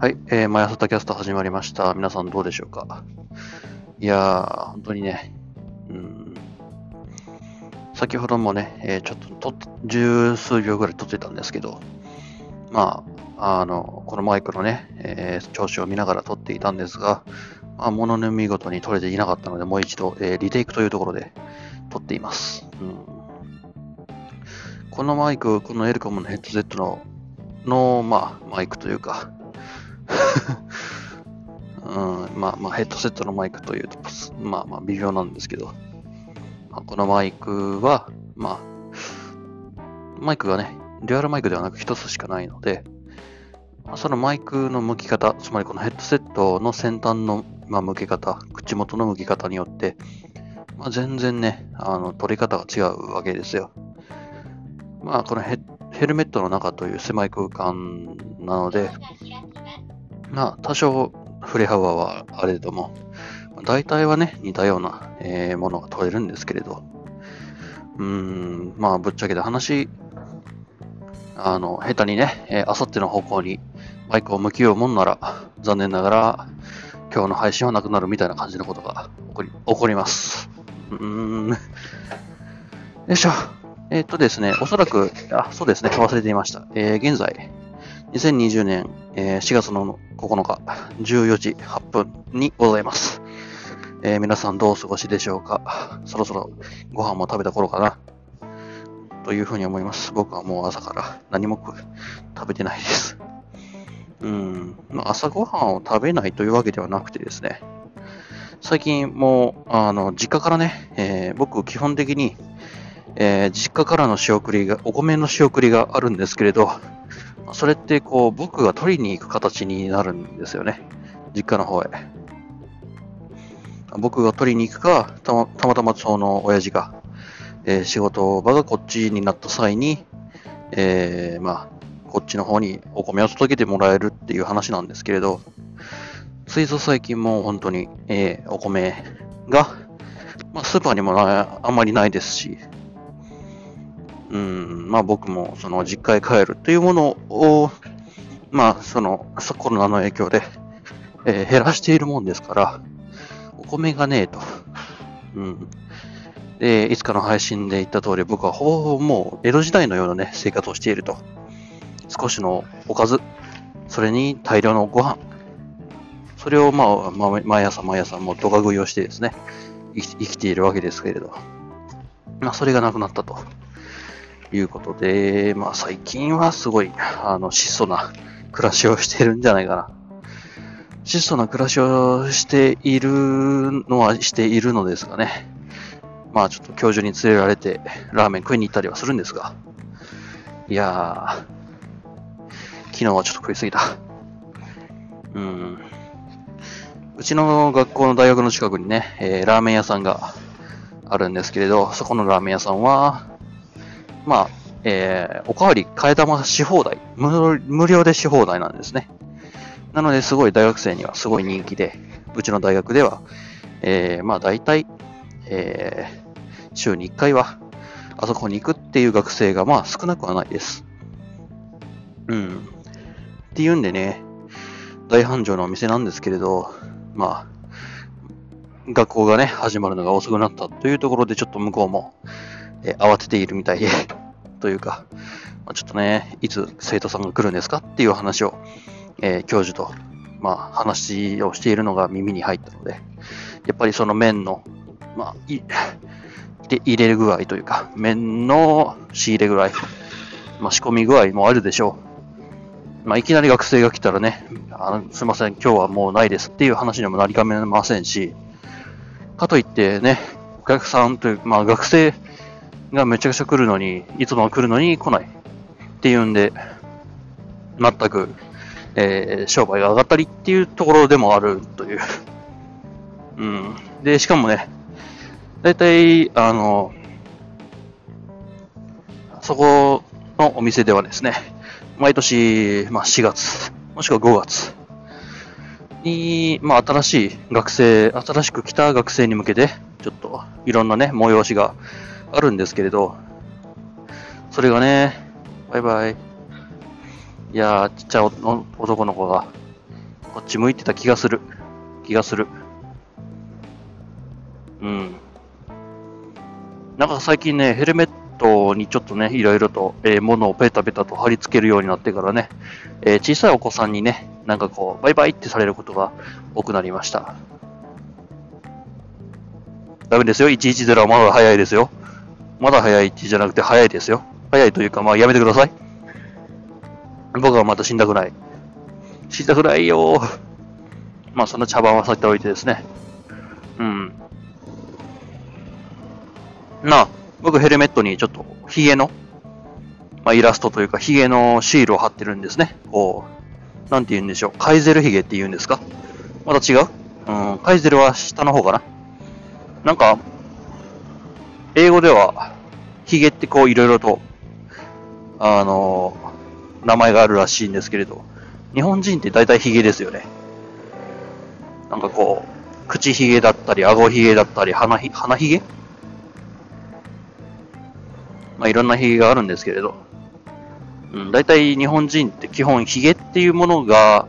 はい、えー、 MY朝 tacast 始まりました。皆さんどうでしょうか？いやー、本当にね、うん、先ほどもね、えーちょっと十数秒ぐらい撮ってたんですけど、まあ、あの、このマイクのね、えー調子を見ながら撮っていたんですが、まあ、ものの見事に撮れていなかったので、もう一度、えーリテイクというところで撮っています。うんこのマイク、このエレコムのヘッドセットの、の、まあ、マイクというか、うん、まあまあヘッドセットのマイクというと、まあまあ微妙なんですけど、まあ、このマイクは、まあ、マイクがね、デュアルマイクではなく一つしかないので、まそのマイクの向き方、つまりこのヘッドセットの先端の、まあ、向け方、口元の向き方によって、まあ、全然ね、あの取り方が違うわけですよ。まあ、このヘルメットの中という狭い空間なので、まあ、多少振れ幅はあれども、大体はね、似たような、えーものが取れるんですけれど、うーん、まあ、ぶっちゃけた話、あの、下手にね、えー、あさっての方向にマイクを向きようもんなら、残念ながら、今日の配信はなくなるみたいな感じのことが起こり、起こります。うーん。よいしょ。えーっとですね、おそらく、あ、そうですね、忘れていました。えー現在、2020年、えー4月の9日、14時8分にございます。えー皆さんどうお過ごしでしょうか？そろそろご飯も食べた頃かな？というふうに思います。僕はもう朝から何も食べてないです。うん、ま朝ごはんを食べないというわけではなくてですね、最近もう、あの、実家からね、えー僕基本的に、えー実家からの仕送りが、お米の仕送りがあるんですけれど、それってこう、僕が取りに行く形になるんですよね。実家の方へ。僕が取りに行くか、たまたまたまその親父が、えー仕事場がこっちになった際に、えーまあ、こっちの方にお米を届けてもらえるっていう話なんですけれど、ついぞ最近も本当に、えーお米が、まあ、スーパーにもなあんまりないですし、うん、まあ僕もその実家へ帰るというものを、まあそのコロナの影響で、えー減らしているもんですから、お米がねえと。うん。で、いつかの配信で言った通り僕はほぼほぼもう江戸時代のようなね、生活をしていると。少しのおかず、それに大量のご飯。それをまあ、まあ、毎朝毎朝もうドカ食いをしてですね、生き生きているわけですけれど。まあそれがなくなったと。いうことで、まあ最近はすごい、あの、質素な暮らしをしてるんじゃないかな。質素な暮らしをしているのはしているのですがね。まあちょっと教授に連れられてラーメン食いに行ったりはするんですが。いやー、昨日はちょっと食いすぎた。うん。うちの学校の大学の近くにね、えーラーメン屋さんがあるんですけれど、そこのラーメン屋さんは、まあ、えーおかわり替え玉し放題無、無料でし放題なんですね。なので、すごい大学生にはすごい人気で、うちの大学では、えーまあ大体、えー週に1回は、あそこに行くっていう学生がまあ少なくはないです。うん。っていうんでね、大繁盛のお店なんですけれど、まあ、学校がね、始まるのが遅くなったというところで、ちょっと向こうも、えー慌てているみたいで、というか、まあ、ちょっとね、いつ生徒さんが来るんですかっていう話を、えー教授と、まあ、話をしているのが耳に入ったので、やっぱりその麺の、まあ、い で入れる具合というか、麺の仕入れ具合、まあ、仕込み具合もあるでしょう。まあ、いきなり学生が来たらね、あのすいません、今日はもうないですっていう話にもなりかねませんし、かといってね、お客さんという、まあ学生がめちゃくちゃ来るのに、いつも来るのに来ないっていうんで、全く、えー商売が上がったりっていうところでもあるという。うん。で、しかもね、だいたい、あの、そこのお店ではですね、毎年、まあ4月、もしくは5月に、まあ新しい学生、新しく来た学生に向けて、ちょっといろんなね、催しがあるんですけれど、それがね、バイバイ。いやー、ちっちゃい男の子が、こっち向いてた気がする。気がする。うん。なんか最近ね、ヘルメットにちょっとね、いろいろと、えー、物をペタペタと貼り付けるようになってからね、えー、小さいお子さんにね、なんかこう、バイバイってされることが多くなりました。ダメですよ。110はまだ早いですよ。まだ早いってじゃなくて早いですよ。早いというか、まあやめてください。僕はまた死んだくない。死んだくないよ。まあそんな茶番はさっておいてですね。うん。なあ、僕ヘルメットにちょっとヒゲの、まあ、イラストというかヒゲのシールを貼ってるんですね。こう、なんて言うんでしょう。カイゼルヒゲって言うんですかまた違う？うん、カイゼルは下の方かななんか、英語では、ヒゲってこういろいろと、あの名前があるらしいんですけれど、日本人って大体ヒゲですよね。なんかこう、口ヒゲだったり、顎ヒゲだったり、鼻ひ、鼻ヒゲ？まあいろんなヒゲがあるんですけれど、うん、大体日本人って基本ヒゲっていうものが、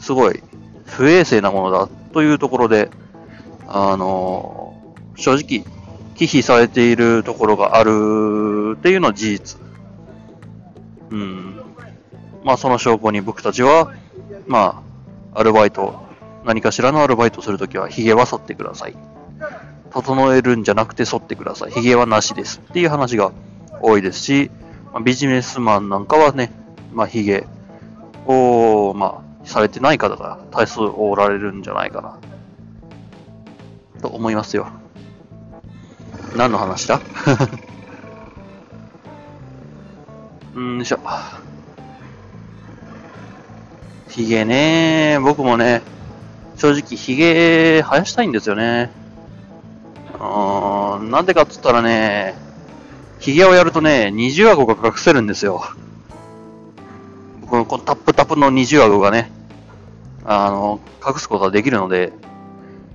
すごい不衛生なものだというところで、あの、正直、忌避されているところがあるっていうのは事実。うん。まあその証拠に僕たちは、まあ、アルバイト、何かしらのアルバイトするときは髭は剃ってください。整えるんじゃなくて剃ってください。髭はなしです。っていう話が多いですし、まあ、ビジネスマンなんかはね、まあ髭を、まあ、されてない方が多数おられるんじゃないかな。と思いますよ。何の話だ？うんしょ。ヒゲね僕もね、正直ヒゲ生やしたいんですよね。うん、なんでかっつったらね、ヒゲをやるとね、二重顎が隠せるんですよ。このこのタップタップの二重顎がね、あの、隠すことができるので、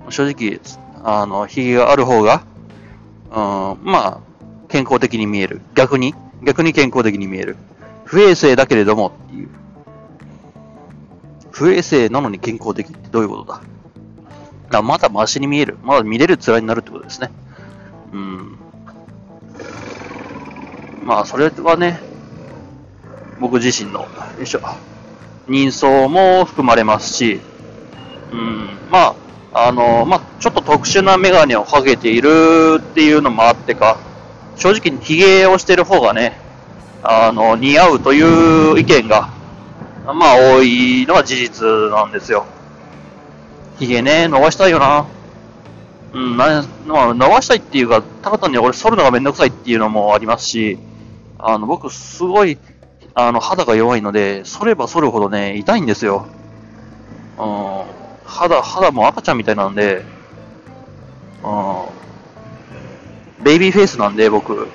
正直、あの、ヒゲがある方が、うん、まあ、健康的に見える。逆に、逆に健康的に見える。不衛生だけれどもっていう。不衛生なのに健康的ってどういうことだ？だまだマシに見える。まだ見れる面になるってことですね。うん。まあ、それはね、僕自身の、よいしょ、人相も含まれますし、うん、まあ、あの、まあ、ちょっと特殊なメガネをかけているっていうのもあってか、正直に髭をしてる方がね、あの、似合うという意見が、まあ多いのは事実なんですよ。髭ね、伸ばしたいよな。うん、な、まあ、伸ばしたいっていうか、ただ単に俺剃るのがめんどくさいっていうのもありますし、あの、僕すごい、あの、肌が弱いので、剃れば剃るほどね、痛いんですよ。うん。肌、肌も赤ちゃんみたいなんで、うん。ベイビーフェイスなんで、僕。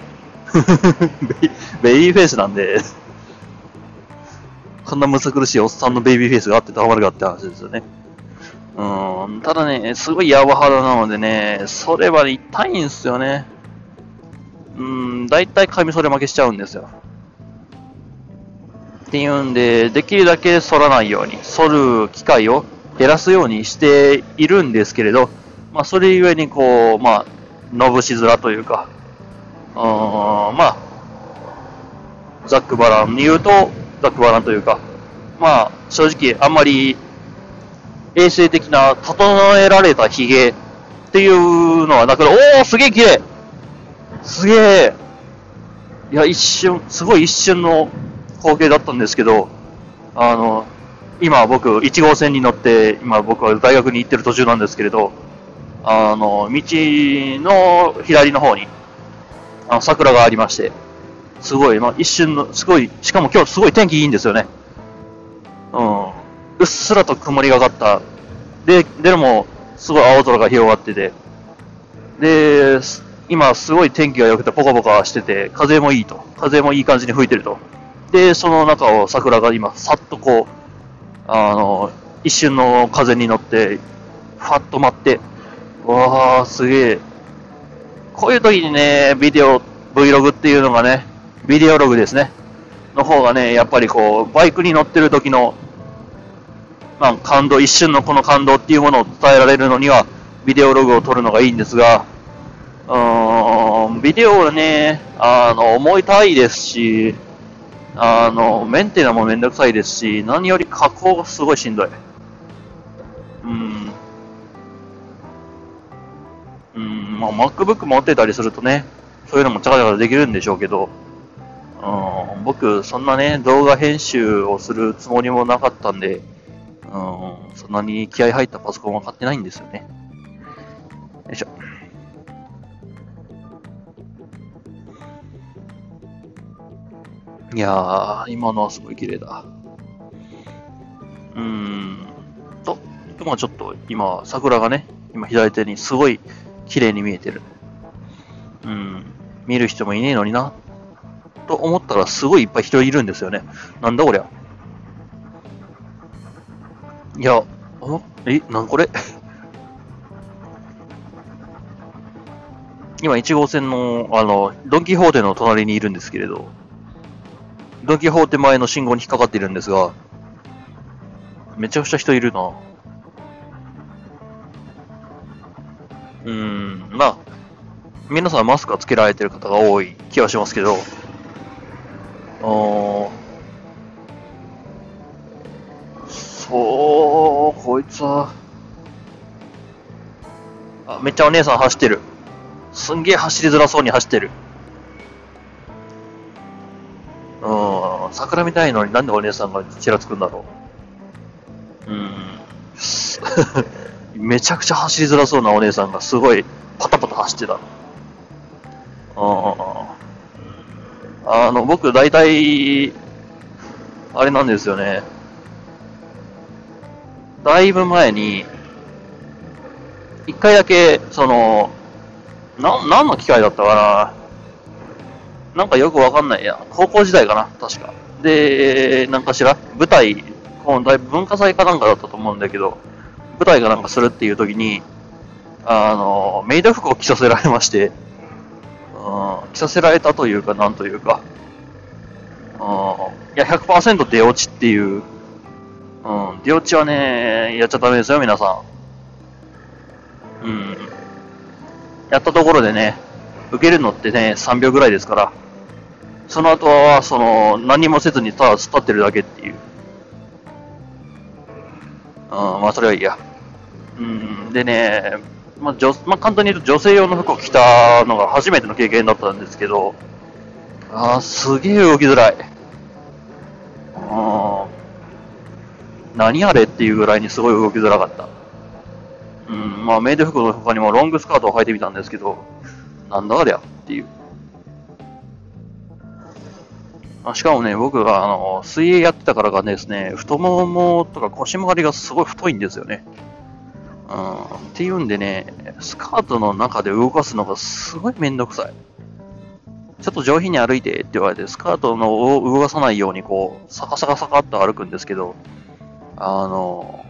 ベイビーフェイスなんでこんなむさ苦しいおっさんのベイビーフェイスがあってたまるかって話ですよね。うん。ただね、すごいヤバ肌なのでね、それは痛いんすよね。うん、だいたい髪それ負けしちゃうんですよ。っていうんで、できるだけ反らないように、反る機会を減らすようにしているんですけれど、まあ、それゆえにこう、まあ、のぶしづらというか、うん、まあ、ザックバランに言うと、ザックバランというか、まあ、正直あんまり衛生的な整えられたヒゲっていうのはなくて、おーすげえ綺麗すげえいや、一瞬、すごい一瞬の光景だったんですけど、あの、今僕、1号線に乗って、今僕は大学に行ってる途中なんですけれど、あの、道の左の方に、あの、桜がありまして、すごい、まあ、一瞬の、すごい、しかも今日すごい天気いいんですよね。うん。うっすらと曇りがかった。で、でも、すごい青空が広がってて、で、今すごい天気が良くてポカポカしてて、風もいいと。風もいい感じに吹いてると。で、その中を桜が今、さっとこう、あの、一瞬の風に乗って、ファッと待って、わー、すげえ。こういう時にね、ビデオ、Vlog っていうのがね、ビデオログですね。の方がね、やっぱりこう、バイクに乗ってる時の、まあ、感動、一瞬のこの感動っていうものを伝えられるのには、ビデオログを撮るのがいいんですが、うーん、ビデオはね、あの、重いたいですし、あの、メンテナもめんどくさいですし、何より加工がすごいしんどい。うん。うん、まあ、MacBook 持ってたりするとね、そういうのもチャカチャカできるんでしょうけど、うん、僕、そんなね、動画編集をするつもりもなかったんで、うん、そんなに気合入ったパソコンは買ってないんですよね。よいしょ。いやー、今のはすごい綺麗だ。うーんと、まあちょっと今、桜がね、今左手にすごい綺麗に見えてる。うん、見る人もいねえのにな、と思ったらすごいいっぱい人いるんですよね。なんだこりゃ。いや、あえ、なんこれ？今1号線の、あの、ドンキホーテの隣にいるんですけれど、ドンキホーテ前の信号に引っかかっているんですが、めちゃくちゃ人いるな。うーん、まあ、皆さんマスクはつけられてる方が多い気はしますけど、あそう、こいつは、あ、めっちゃお姉さん走ってる。すんげえ走りづらそうに走ってる。桜見たいのになんでお姉さんがちらつくんだろう。うん。めちゃくちゃ走りづらそうなお姉さんがすごいパタパタ走ってた。ああの、僕大体、あれなんですよね。だいぶ前に、一回だけ、その、な、何の機会だったかななんかよくわかんないや。高校時代かな確か。で、なんかしら舞台、この文化祭かなんかだったと思うんだけど、舞台かなんかするっていう時に、あの、メイド服を着させられまして、うん、着させられたというか、なんというか、うん、いや、100%出落ちっていう、うん、出落ちはね、やっちゃダメですよ、皆さん。うん。やったところでね、受けるのってね、3秒ぐらいですから、その後は、その、何もせずにただ突っ立ってるだけっていう。うん、まあ、それはいいや。うん、でね、まあ、女、まあ、簡単に言うと女性用の服を着たのが初めての経験だったんですけど、ああ、すげえ動きづらい。うん。何あれっていうぐらいにすごい動きづらかった。うん、まあ、メイド服の他にもロングスカートを履いてみたんですけど、なんだありゃっていう。あしかもね、僕があの水泳やってたからがですね、太ももとか腰回りがすごい太いんですよね。うん、っていうんでね、スカートの中で動かすのがすごいめんどくさい。ちょっと上品に歩いてって言われて、スカートのを動かさないようにこう、サカサカサカっと歩くんですけど、あの、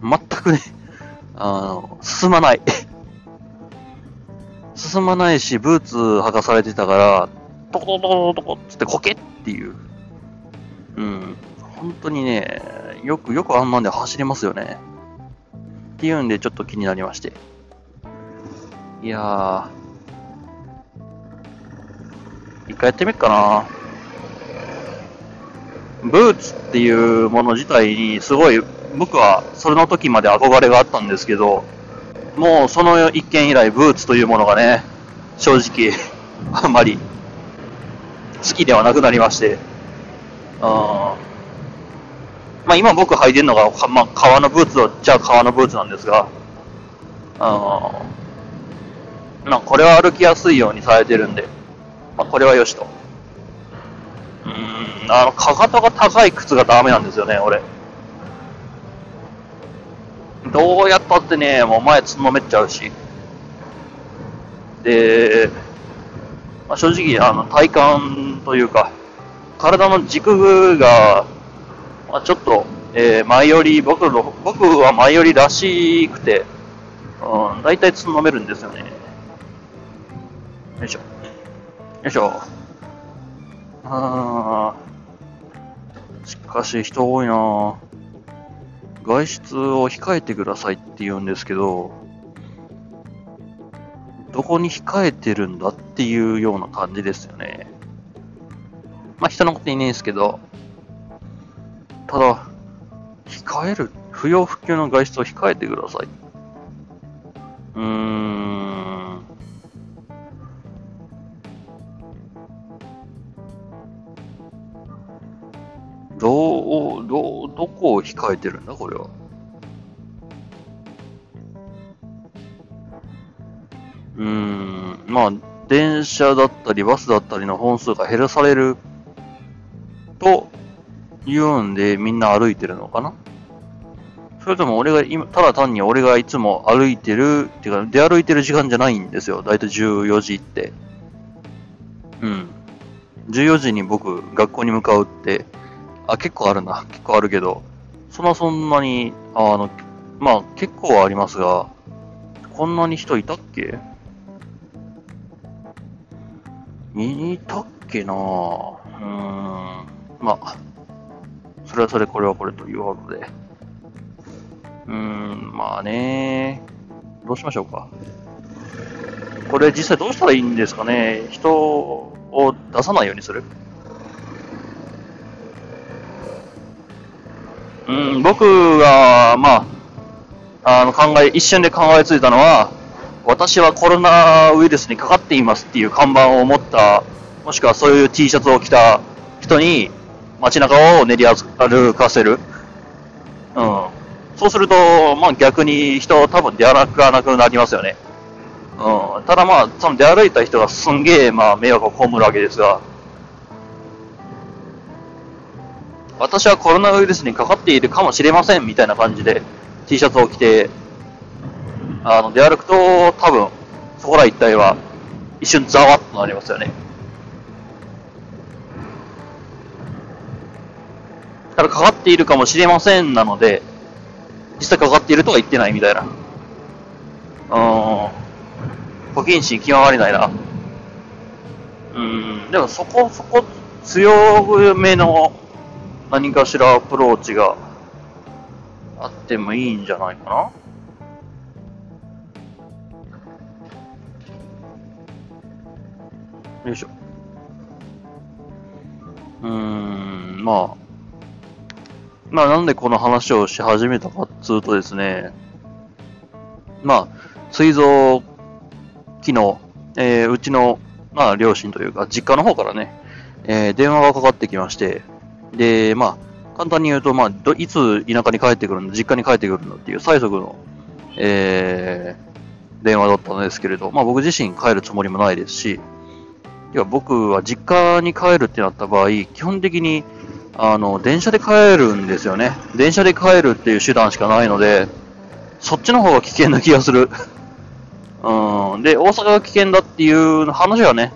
全くね、あの、進まない。進まないし、ブーツ履かされてたから、トコトコトコトコつってコケっていう。うん。本当にね、よく、よくあんなんで走れますよね。っていうんでちょっと気になりまして。いやー。一回やってみっかな。ブーツっていうもの自体にすごい僕はそれの時まで憧れがあったんですけど、もうその一件以来ブーツというものがね、正直あんまり好きではなくなりまして、あまあ今僕履いてるのが、まあ、革のブーツを、じゃあ革のブーツなんですが、あまあこれは歩きやすいようにされてるんで、まあこれはよしと。うん、あの、かかとが高い靴がダメなんですよね、俺。どうやったってね、もう前つんのめっちゃうし。で、まあ、正直、あの、体感というか、体の軸が、まあ、ちょっと、えー、前より、僕の、僕は前よりらしくて、うん、大体つんのめるんですよね。よいしょ。よいしょ。あー。しかし人多いな外出を控えてくださいって言うんですけ、どこに控えてるんだっていうような感じですよね。まあ人のこと言いないんですけど、ただ、控える、不要不急の外出を控えてください。うーん。どう、どう、どこを控えてるんだ、これは。うん、まあ、電車だったりバスだったりの本数が減らされると言うんでみんな歩いてるのかな？それとも俺が今、ただ単に俺がいつも歩いてる、っていうか出歩いてる時間じゃないんですよ。だいたい14時って。うん。14時に僕、学校に向かうって、あ、結構あるな。結構あるけど、そんなそんなに、あの、まあ結構はありますが、こんなに人いたっけ？いたっけなぁ。うーん。まあ、それはそれ、これはこれということで。うーん、まあねどうしましょうか。これ実際どうしたらいいんですかね人を出さないようにするうん、僕が、まあ、あの考え、一瞬で考えついたのは、私はコロナウイルスにかかっていますっていう看板を持った、もしくはそういう T シャツを着た人に街中を練り歩かせる。うん。そうすると、まあ逆に人多分出歩かなくなりますよね。うん。ただまあ、その出歩いた人がすんげえまあ迷惑を被るわけですが、私はコロナウイルスにかかっているかもしれませんみたいな感じで T シャツを着てあの、出歩くと、多分、そこら一帯は、一瞬ざわっとなりますよね。ただ、かかっているかもしれませんなので、実際かかっているとは言ってないみたいな。うん。不謹慎極まりないな。うん。でも、そこそこ強めの何かしらアプローチがあってもいいんじゃないかな。よいしょ。うーん、まあ。まあ、なんでこの話をし始めたかっつうとですね、まあ、膵臓機能、えー、うちの、まあ、両親というか、実家の方からね、えー、電話がかかってきまして、で、まあ、簡単に言うと、まあ、どいつ田舎に帰ってくるの、実家に帰ってくるのっていう最速の、えー、電話だったんですけれど、まあ僕自身帰るつもりもないですし、いや、僕は実家に帰るってなった場合、基本的に、あの、電車で帰るんですよね。電車で帰るっていう手段しかないので、そっちの方が危険な気がする。うん。で、大阪が危険だっていう話はね、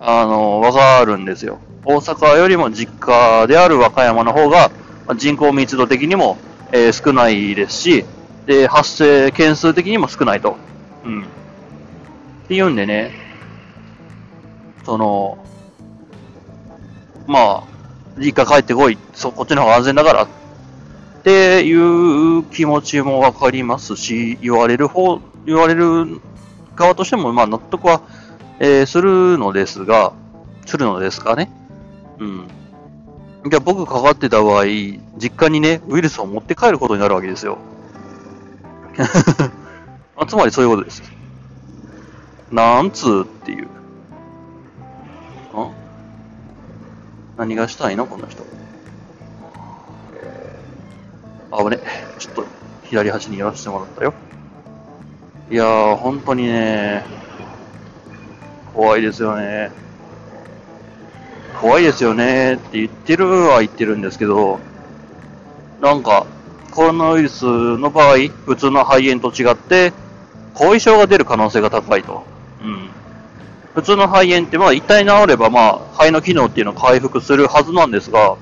あの、わかるんですよ。大阪よりも実家である和歌山の方が、人口密度的にも、えー、少ないですし、で、発生件数的にも少ないと。うん。っていうんでね、その、まあ、実家帰ってこい、そ、こっちの方が安全だからっていう気持ちもわかりますし、言われる方、言われる側としても、まあ納得は、えー、するのですが、するのですかね。うん。じゃあ僕かかってた場合、実家にね、ウイルスを持って帰ることになるわけですよ。あ、つまりそういうことです。なんつうっていう。何がしたいのこの人。あぶね。ちょっと左端に寄らせてもらったよ。いやー、本当にね、怖いですよね。怖いですよねって言ってるは言ってるんですけど、なんか、コロナウイルスの場合、普通の肺炎と違って、後遺症が出る可能性が高いと。普通の肺炎って、まあ、一体治れば、まあ、肺の機能っていうのを回復するはずなんですが、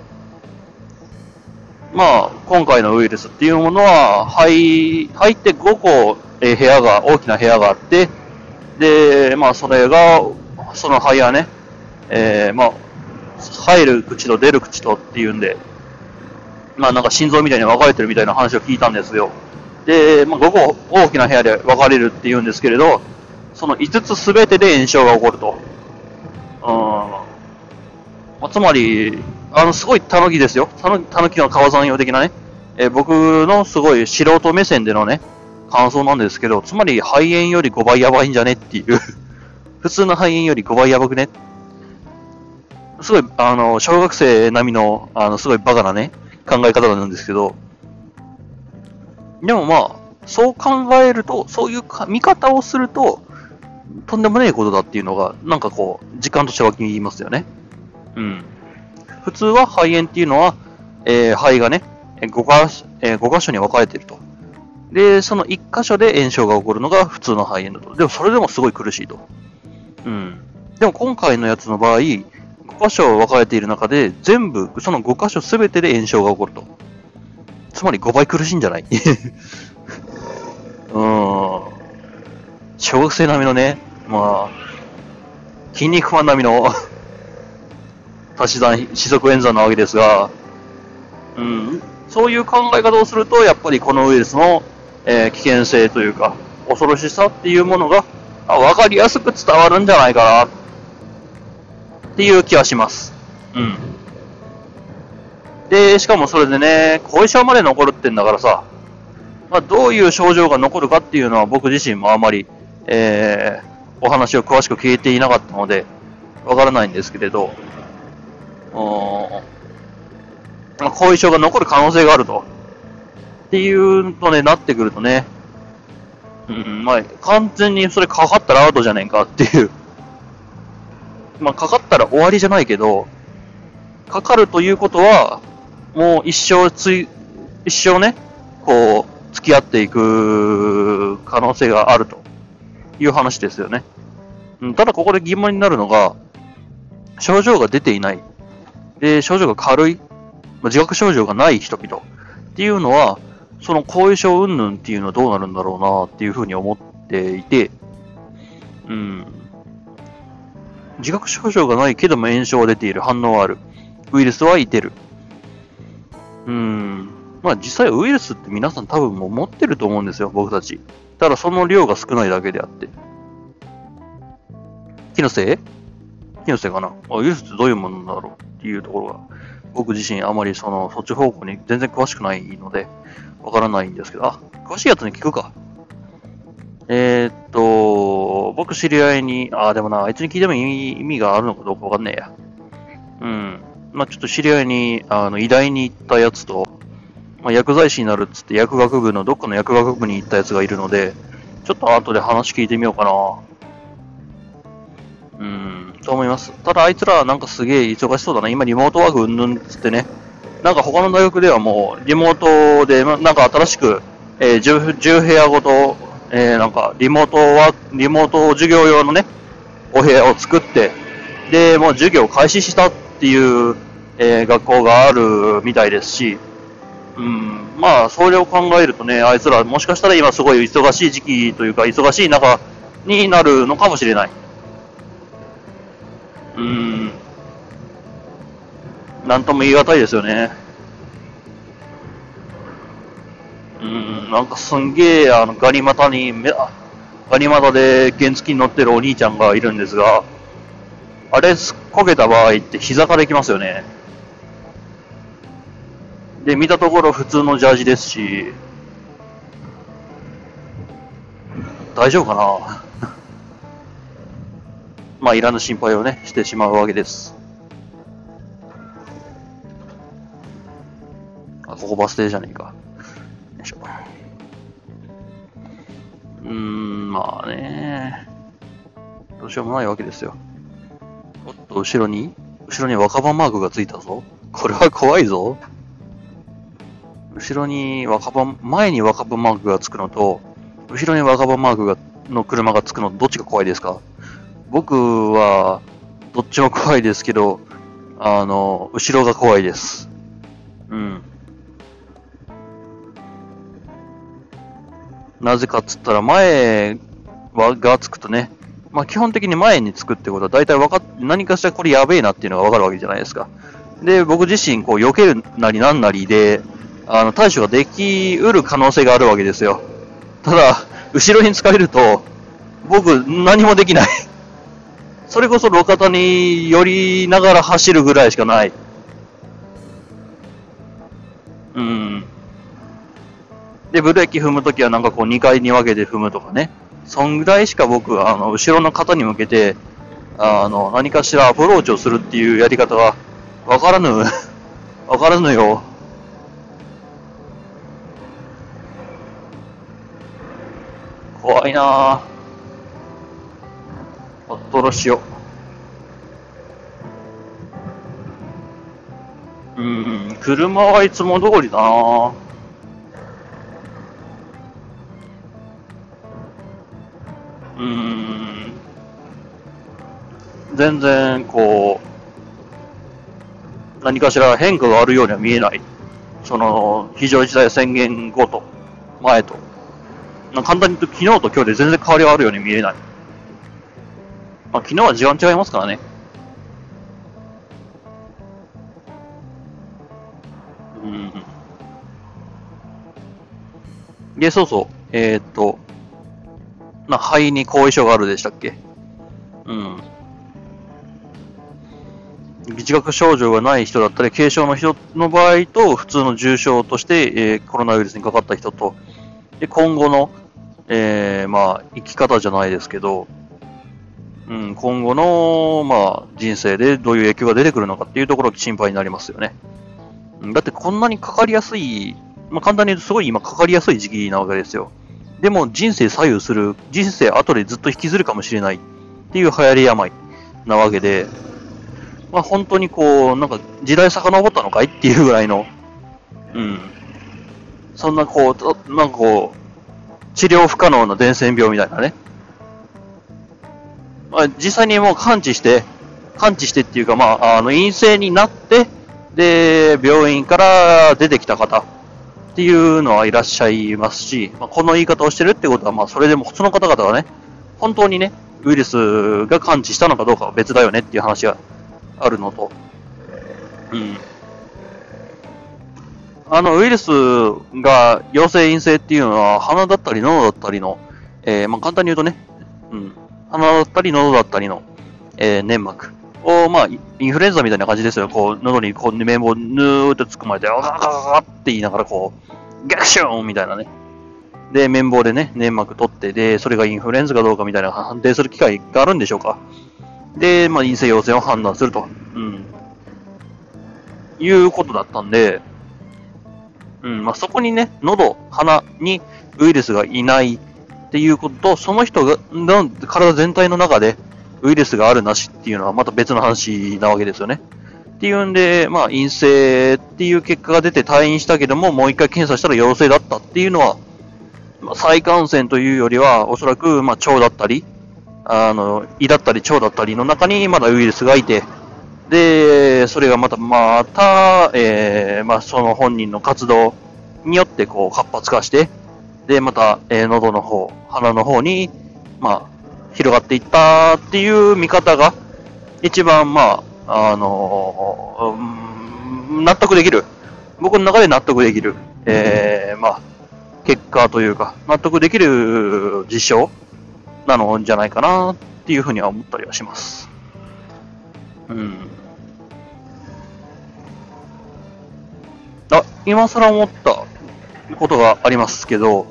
まあ、今回のウイルスっていうものは、肺、肺って5個、え部屋が、大きな部屋があって、で、まあ、それが、その肺はね、えー、まあ、入る口と出る口とっていうんで、まあなんか心臓みたいに分かれてるみたいな話を聞いたんですよ。で、まあ、5個大きな部屋で分かれるって言うんですけれど、その5つすべてで炎症が起こると。うん。つまり、あの、すごいタヌキですよ。タヌタヌキの川山用的なね。えー僕のすごい素人目線でのね、感想なんですけど、つまり肺炎より5倍やばいんじゃねっていう。普通の肺炎より5倍やばくねすごい、あの、小学生並みの、あの、すごいバカなね、考え方なんですけど、でもまあ、そう考えると、そういうか見方をすると、とんでもないことだっていうのが、なんかこう、時間として湧きますよね。うん。普通は肺炎っていうのは、えー肺がね、5か所、えー5箇所に分かれていると。で、その1箇所で炎症が起こるのが普通の肺炎だと。でもそれでもすごい苦しいと。うん。でも今回のやつの場合、5箇所分かれている中で、全部、その5箇所全てで炎症が起こると。つまり5倍苦しいんじゃない？うーん。小学生並みのね、まあ、筋肉マン並みの 足し算、四則演算なわけですが、うん、そういう考え方をすると、やっぱりこのウイルスの、えー危険性というか、恐ろしさっていうものが、あ分かりやすく伝わるんじゃないかな、っていう気はします。うん。で、しかもそれでね、後遺症まで残るってんだからさ、まあ、どういう症状が残るかっていうのは僕自身もあまり、えーお話を詳しく聞いていなかったので、わからないんですけれど、まあ後遺症が残る可能性があると。っていうとね、なってくるとね、うん、まあ、完全にそれかかったらアウトじゃねえかっていう。まあ、かかったら終わりじゃないけど、かかるということは、もう一生つい、一生ね、こう、付き合っていく可能性があるという話ですよね。うんただここで疑問になるのが、症状が出ていない。で、症状が軽い。まあ自覚症状がない人々っていうのは、その後遺症云々っていうのはどうなるんだろうなっていうふうに思っていて、うん。自覚症状がないけども炎症が出ている、反応はある。ウイルスはいてる。うん。まあ実際ウイルスって皆さん多分も持ってると思うんですよ、僕たち。ただその量が少ないだけであって。気のせい？気のせいかな？あウイルスってどういうものなんだろうっていうところが、僕自身あまりその、そっち方向に全然詳しくないので、わからないんですけど、あ、詳しいやつに聞くか。えー、っと、僕知り合いに、あ、でもな、あいつに聞いても意味意味があるのかどうかわかんねえや。うん。まあちょっと知り合いに、あの、医大に行ったやつと、まあ、薬剤師になるっつって薬学部のどっかの薬学部に行ったやつがいるので、ちょっと後で話聞いてみようかな。うん、そう思います。ただあいつらはなんかすげえ忙しそうだな。今リモートワークうんぬんっつってね。なんか他の大学ではもうリモートで、なんか新しく、えー 10, 10部屋ごと、えーなんかリモートワーク、リモート授業用のね、お部屋を作って、で、もう授業を開始したっていう、えー学校があるみたいですし、うん、まあ、それを考えるとね、あいつらもしかしたら今すごい忙しい時期というか、忙しい中になるのかもしれない。うん。なんとも言い難いですよね。うん、なんかすんげえ、あの、ガニ股に、ガニ股で原付に乗ってるお兄ちゃんがいるんですが、あれ、すこけた場合って膝から行きますよね。で、見たところ普通のジャージですし、大丈夫かな？まあ、いらぬ心配をね、してしまうわけです。あ、ここバス停じゃねえか。よいしょ。うーん、まあね。どうしようもないわけですよ。おっと、後ろに？後ろに若葉マークがついたぞ。これは怖いぞ。後ろに若葉、前に若葉マークがつくのと、後ろに若葉マークがの車がつくのどっちが怖いですか？僕は、どっちも怖いですけど、あの、後ろが怖いです。うん。なぜかっつったら、前はがつくとね、まあ基本的に前につくってことは大体わかっ、何かしらこれやべえなっていうのがわかるわけじゃないですか。で、僕自身、こう、避けるなりなんなりで、あの、対処ができうる可能性があるわけですよ。ただ、後ろに疲れると、僕、何もできない。それこそ路肩に寄りながら走るぐらいしかない。うん。で、ブレーキ踏むときはなんかこう2回に分けて踏むとかね。そんぐらいしか僕、あの、後ろの方に向けて、あの、何かしらアプローチをするっていうやり方は、わからぬ。わからぬよ。怖いなぁ。パットロしよう。うん、車はいつも通りだなぁ。うん、全然、こう、何かしら変化があるようには見えない。その、非常事態宣言後と、前と。簡単に言うと昨日と今日で全然変わりがあるように見えない。まあ、昨日は時間違いますからね。うん。で、そうそう。えー、っと、な、肺に後遺症があるでしたっけ？うん。自覚症状がない人だったり、軽症の人の場合と、普通の重症として、えー、コロナウイルスにかかった人と、で今後の、えー、まあ、生き方じゃないですけど、うん、今後の、まあ、人生でどういう影響が出てくるのかっていうところが心配になりますよね。だってこんなにかかりやすい、まあ、簡単に言うとすごい今かかりやすい時期なわけですよ。でも人生左右する、人生後でずっと引きずるかもしれないっていう流行り病なわけで、まあ本当にこう、なんか時代遡ったのかいっていうぐらいの、うん。そんなこう、なんかこう、治療不可能な伝染病みたいなね。まあ、実際にもう完治して、完治してっていうか、まあ、あの、陰性になって、で、病院から出てきた方っていうのはいらっしゃいますし、まあ、この言い方をしてるってことは、まあ、それでもその方々がね、本当にね、ウイルスが完治したのかどうかは別だよねっていう話があるのと、うん。あの、ウイルスが陽性陰性っていうのは、鼻だったり喉だったりの、えー、まあ、簡単に言うとね、うん、鼻だったり喉だったりの、えー、粘膜を、まあ、インフルエンザみたいな感じですよ。こう、喉にこう、綿棒ぬーって突っ込まれて、ガガガガって言いながら、こう、ギャクションみたいなね。で、綿棒でね、粘膜取って、で、それがインフルエンザかどうかみたいな判定する機会があるんでしょうか。で、まあ、陰性陽性を判断すると。うん。いうことだったんで、うん、まあ、そこにね、喉、鼻にウイルスがいないっていうことと、その人が、体全体の中でウイルスがあるなしっていうのはまた別の話なわけですよね。っていうんで、まあ、陰性っていう結果が出て退院したけども、もう一回検査したら陽性だったっていうのは、まあ、再感染というよりは、おそらく、まあ、腸だったり、あの、胃だったり腸だったりの中にまだウイルスがいて、で、それがまた、また、えー、まあ、その本人の活動によってこう活発化して、で、また、えー、喉の方、鼻の方に、まあ、広がっていったっていう見方が、一番、まあ、あのーん、納得できる。僕の中で納得できる。えー、まあ、結果というか、納得できる実証なのじゃないかなっていうふうには思ったりはします。うん。あ、今更思ったことがありますけど、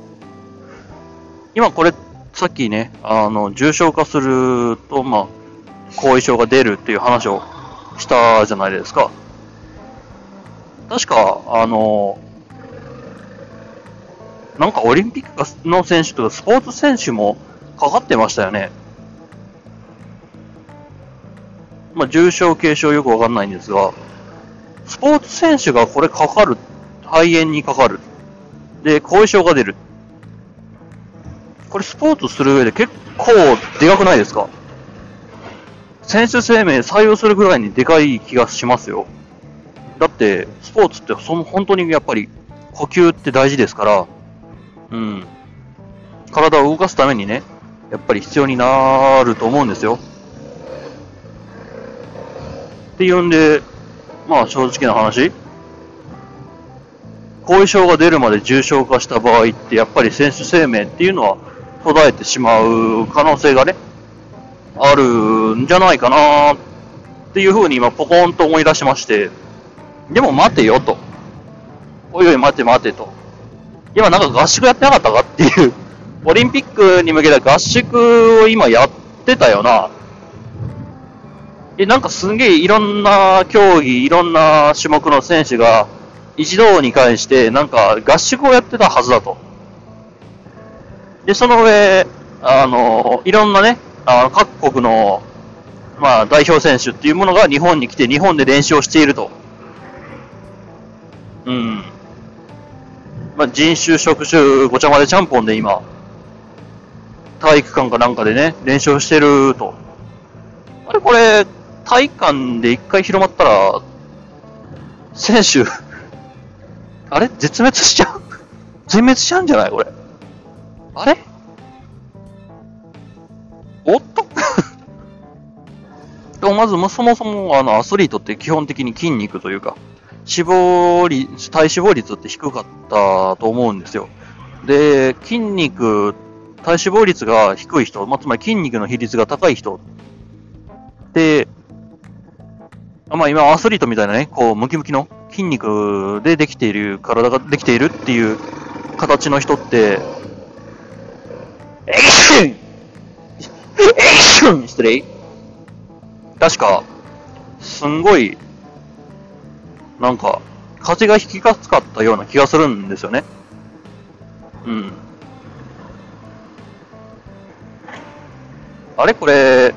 今これ、さっきね、あの、重症化すると、まあ、後遺症が出るっていう話をしたじゃないですか。確か、あの、なんかオリンピックの選手とかスポーツ選手もかかってましたよね。まあ、重症、軽症よくわかんないんですが、スポーツ選手がこれかかる、肺炎にかかる。で、後遺症が出る。これスポーツする上で結構でかくないですか？選手生命採用するぐらいにでかい気がしますよ。だって、スポーツってその本当にやっぱり呼吸って大事ですから、うん。体を動かすためにね、やっぱり必要になると思うんですよ。っていうんで、まあ正直な話、後遺症が出るまで重症化した場合って、やっぱり選手生命っていうのは途絶えてしまう可能性がね、あるんじゃないかなっていうふうに今ポコンと思い出しまして、でも待てよと。おいおい待て待てと。今なんか合宿やってなかったかっていう、オリンピックに向けた合宿を今やってたよな。え、なんかすんげえいろんな競技、いろんな種目の選手が一堂に会して、なんか合宿をやってたはずだと。で、その上、あの、いろんなね、あ各国の、まあ、代表選手っていうものが日本に来て、日本で練習をしていると。うん。まあ、人種、職種、ごちゃ混ぜちゃんぽんで今、体育館かなんかでね、練習してると。あれこれ、体育館で一回広まったら、選手 あれ？絶滅しちゃう？全滅しちゃうんじゃない？これ。あれ？おっと？でもまずも、そもそもあのアスリートって基本的に筋肉というか、脂肪率、体脂肪率って低かったと思うんですよ。で、筋肉、体脂肪率が低い人、まあ、つまり筋肉の比率が高い人で、まあ今アスリートみたいなね、こうムキムキの筋肉でできている、体ができているっていう形の人って、エクションエクション失礼。確か、すんごい、なんか、風が引きかつかったような気がするんですよね。うん。あれ？これ、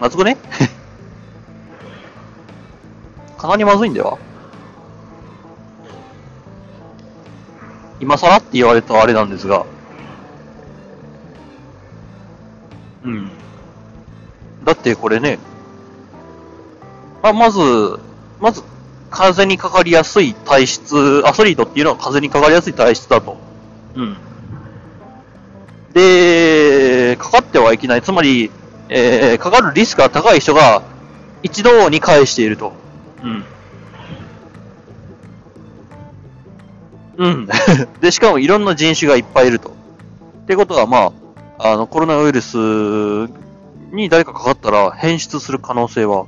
夏子ね？かなりまずいんだよ。今更って言われたあれなんですが。うん。だってこれね、あ、まず、まず、風邪にかかりやすい体質、アスリートっていうのは風邪にかかりやすい体質だと。うん。で、かかってはいけない。つまり、えー、かかるリスクが高い人が一度に返していると。うん。うん。で、しかもいろんな人種がいっぱいいると。ってことは、まあ、あの、コロナウイルスに誰かかかったら変質する可能性は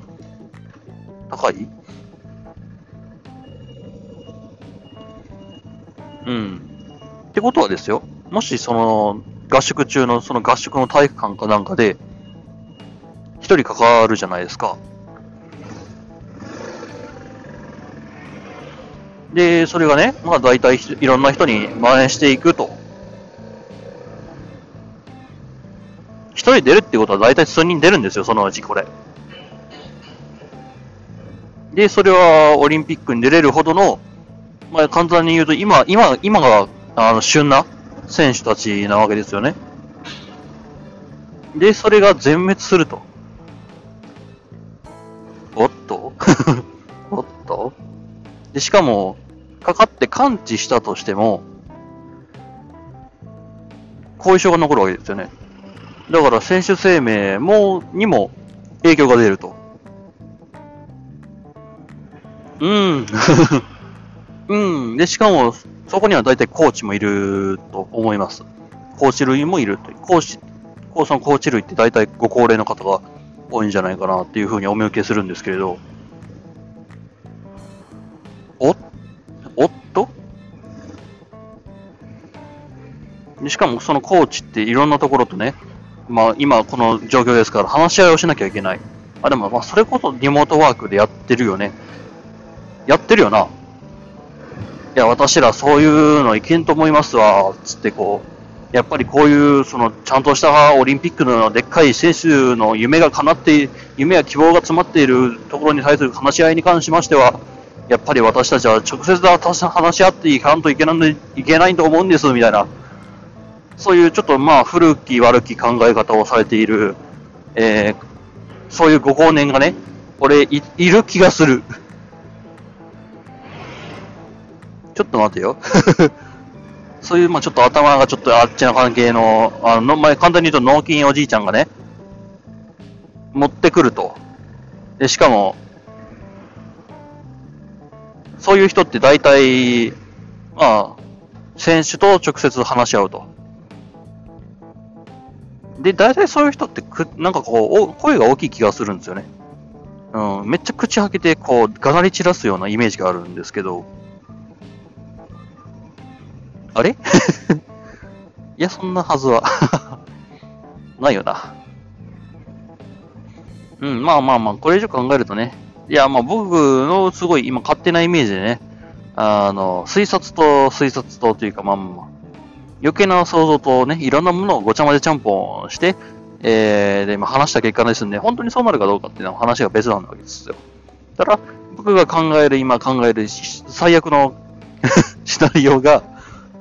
高い？うん。ってことはですよ、もしその合宿中のその合宿の体育館かなんかで、一人関わるじゃないですか。で、それがね、まあ大体いろんな人に蔓延していくと。一人出るってことは大体数人出るんですよ、そのうちこれ。で、それはオリンピックに出れるほどの、まあ簡単に言うと今、今、今があの旬な選手たちなわけですよね。で、それが全滅すると。で、しかも、かかって完治したとしても、後遺症が残るわけですよね。だから選手生命も、にも影響が出ると。うん。うん。で、しかも、そこには大体コーチもいると思います。コーチ類もいると。コーチ、コーそのコーチ類って大体ご高齢の方が多いんじゃないかなっていうふうにお見受けするんですけれど。おおっとでしかもそのコーチっていろんなところとね、まあ今この状況ですから話し合いをしなきゃいけない。あ、でもまあそれこそリモートワークでやってるよね。やってるよな。いや、私らそういうのいけんと思いますわ、つってこう、やっぱりこういう、その、ちゃんとしたオリンピックのでっかい選手の夢が叶って、夢や希望が詰まっているところに対する話し合いに関しましては、やっぱり私たちは直接話し合っていかんといけないいけないと思うんです、みたいな。そういうちょっとまあ古き悪き考え方をされている、えー、そういうご後年がね、俺い、いる気がする。ちょっと待てよ。そういう、まあちょっと頭がちょっとあっちな関係の、あの、まあ、簡単に言うと脳筋おじいちゃんがね、持ってくると。で、しかも、そういう人って大体、まあ、選手と直接話し合うと。で、大体そういう人ってく、なんかこう、声が大きい気がするんですよね。うん、めっちゃ口開けて、こう、がなり散らすようなイメージがあるんですけど、あれ？いや、そんなはずは ないよな。うん、まあまあまあ、これ以上考えるとね、いや、まあ僕のすごい今勝手なイメージでね、あの、推察と推察とというか、まあまあ、余計な想像とね、いろんなものをごちゃ混ぜちゃんぽんして、えー、で、まあ話した結果ですんで、本当にそうなるかどうかっていうのは話が別なんわけですよ。ただ、僕が考える、今考える最悪の シナリオが、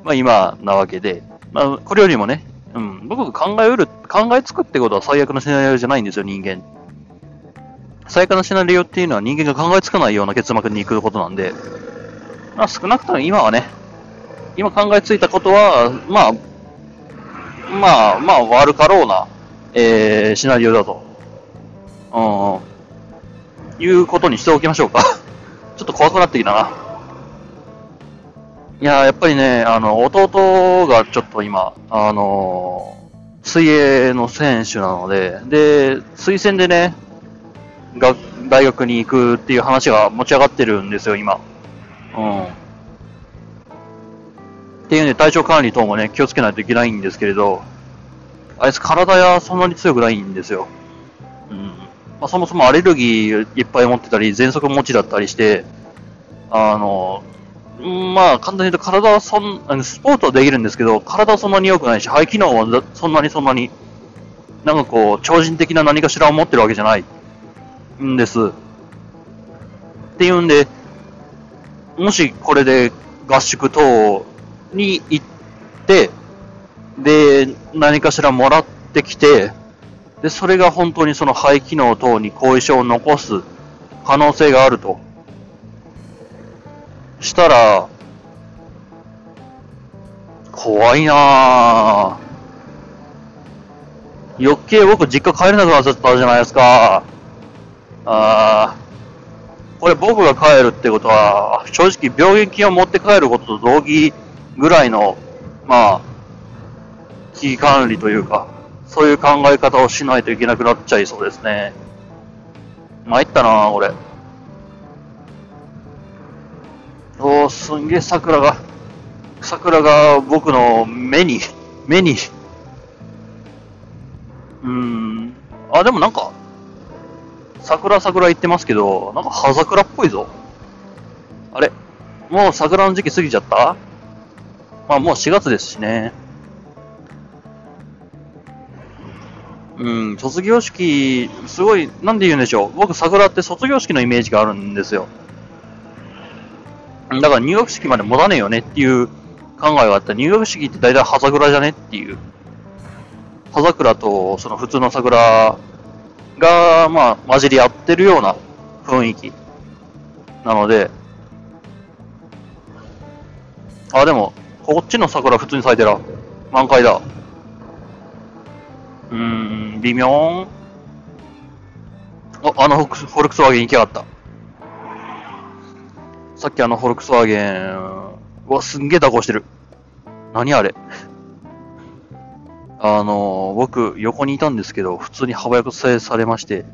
まあ今なわけで、まあこれよりもね、うん、僕が考えうる、考えつくってことは最悪のシナリオじゃないんですよ、人間。最悪のシナリオっていうのは人間が考えつかないような結末に行くことなんで、まあ少なくとも今はね、今考えついたことは、まあ、まあ、まあ悪かろうな、えー、シナリオだと。うん、いうことにしておきましょうか。ちょっと怖くなってきたな。いややっぱりね、あの、弟がちょっと今、あの水泳の選手なので、で、推薦でね、が大学に行くっていう話が持ち上がってるんですよ、今。うん。っていうね、体調管理等もね、気をつけないといけないんですけれど、あいつ体やそんなに強くないんですよ。うん。まあ、そもそもアレルギーいっぱい持ってたり、喘息持ちだったりして、あの、まあ、簡単に言うと体はそん、スポーツはできるんですけど、体はそんなに良くないし、肺機能はそんなにそんなに、なんかこう、超人的な何かしらを持ってるわけじゃないんです。っていうんで、もしこれで合宿等に行って、で、何かしらもらってきて、で、それが本当にその肺機能等に後遺症を残す可能性があると。したら、怖いなぁ。余計僕実家帰れなくなっちゃったじゃないですか。あー、これ僕が帰るってことは、正直病原菌を持って帰ることと同義ぐらいの、まあ、危機管理というか、そういう考え方をしないといけなくなっちゃいそうですね。参ったな俺。おー、すんげえ桜が、桜が僕の目に、目に、うーん、あ、でもなんか、桜桜言ってますけど、なんか葉桜っぽいぞ。あれもう桜の時期過ぎちゃった？まあもう4月ですしね。うん、卒業式、すごい、なんで言うんでしょう。僕、桜って卒業式のイメージがあるんですよ。だから入学式まで持たねえよねっていう考えがあった。入学式って大体葉桜じゃねっていう。葉桜とその普通の桜が、まあ、混じり合ってるような雰囲気なので、あ、でも、こっちの桜普通に咲いてる。満開だ。うーん、微妙あ、あのフォルクスワーゲン行きやがった。さっきあのフォルクスワーゲン、うわ、すんげえ蛇行してる。何あれあの、僕、横にいたんですけど、普通に幅寄せされまして、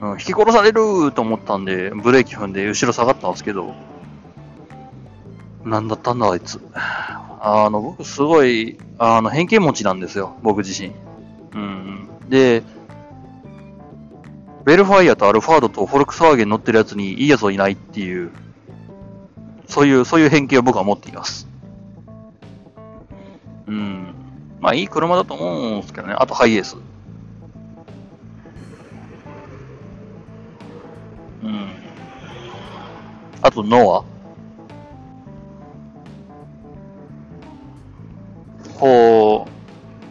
うん、引き殺されると思ったんで、ブレーキ踏んで後ろ下がったんですけど、なんだったんだ、あいつ。あの、僕すごい、あの、偏見持ちなんですよ、僕自身。うん。で、ベルファイアとアルファードとフォルクスワーゲン乗ってるやつにいいやつはいないっていう、そういう、そういう偏見を僕は持っています。まあいい車だと思うんですけどね。あとハイエース。うん。あとノア。こう、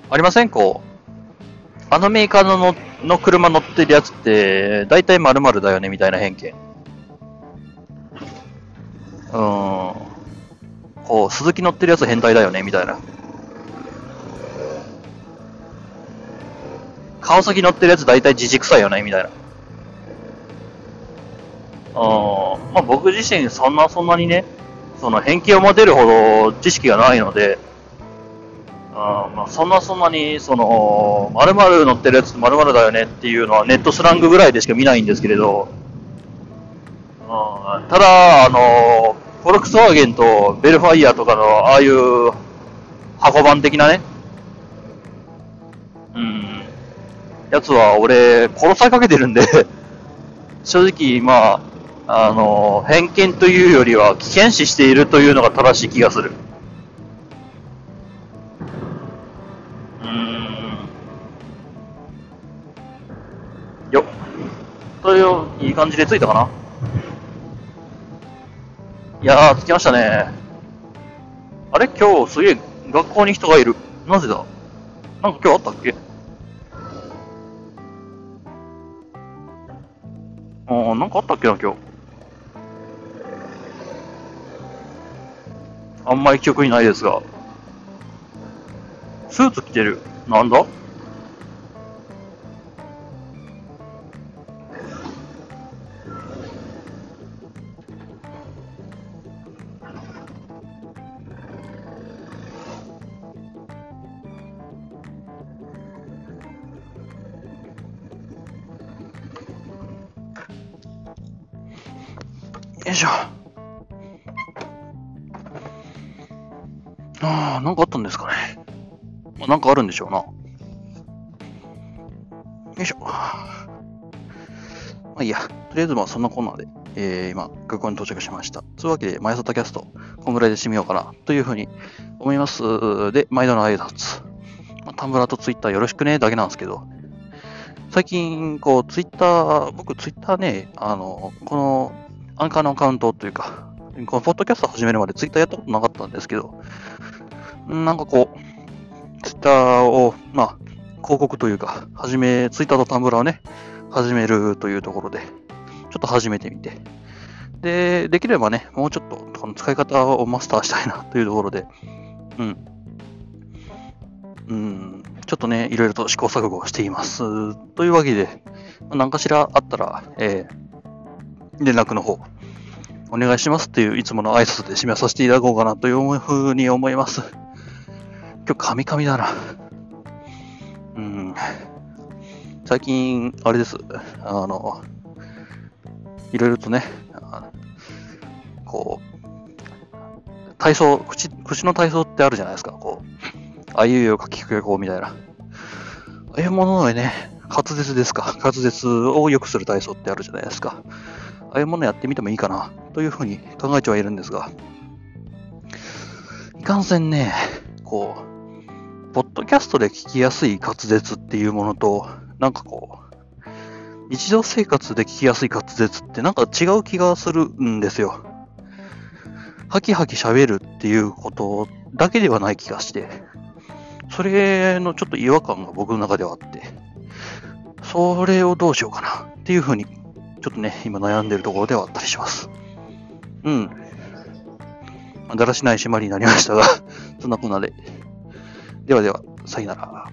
ありませんこう、あのメーカーののの車乗ってるやつって、大体〇〇だよねみたいな偏見。うん。こう、鈴木乗ってるやつ変態だよねみたいな。川崎乗ってるやつ大体自軸臭いよねみたいな。うん。まあ、僕自身そんなそんなにね、その偏見を持てるほど知識がないので、あまあ、そんなそんなに、その、〇〇乗ってるやつ〇〇だよねっていうのはネットスラングぐらいでしか見ないんですけれど、あただ、あの、フォルクスワーゲンとベルファイアとかのああいう箱番的なね、やつは俺殺されかけてるんで 正直、まあ、あの、偏見というよりは危険視しているというのが正しい気がする。うん。よっ。という、いい感じでついたかないやー、着きましたね。あれ？今日すげえ学校に人がいる。なぜだ？なんか今日あったっけ？ああ、なんかあったっけな今日。あんまり記憶にないですが。スーツ着てる。なんだ？あ、るんでしょうな。よいしょ。まあいいや。とりあえずまあそんなコーナーで、えー、今、空港に到着しました。というわけで、マイサタキャスト、こんぐらいで締めようかな、というふうに思います。で、毎度の挨拶。まあ、タンブラーとツイッターよろしくね、だけなんですけど、最近、こう、ツイッター、僕ツイッターね、あの、この、アンカーのアカウントというか、このポッドキャスト始めるまでツイッターやったことなかったんですけど、なんかこう、ツイッターを、まあ、広告というか、始め、ツイッターとタンブラーをね、始めるというところで、ちょっと始めてみて、で、できればね、もうちょっとこの使い方をマスターしたいなというところで、うん。うん、ちょっとね、いろいろと試行錯誤しています。というわけで、何かしらあったら、えー、連絡の方、お願いしますっていういつもの挨拶で締めさせていただこうかなというふうに思います。今日、カミカミだな。うん。最近、あれです。あの、いろいろとね、こう、体操、口、口の体操ってあるじゃないですか。こう、あいうえおかきくけこうみたいな。ああいうもののね、滑舌ですか。滑舌を良くする体操ってあるじゃないですか。ああいうものやってみてもいいかな、というふうに考えてはいるんですが、いかんせんね、こう、ポッドキャストで聞きやすい滑舌っていうものと、なんかこう、日常生活で聞きやすい滑舌ってなんか違う気がするんですよ。ハキハキ喋るっていうことだけではない気がして、それのちょっと違和感が僕の中ではあって、それをどうしようかなっていうふうにちょっとね、今悩んでるところではあったりします。うん。だらしない締まりになりましたがそんなこんなで。ではでは、さよなら。